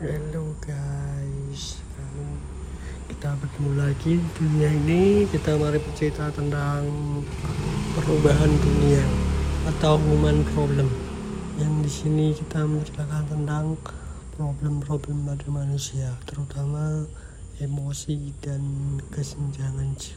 Hello guys, kita bertemu lagi di dunia ini. Kita mari bercerita tentang perubahan dunia atau human problem. Yang di sini kita menceritakan tentang problem-problem pada manusia, terutama emosi dan kesenjangan jiwa.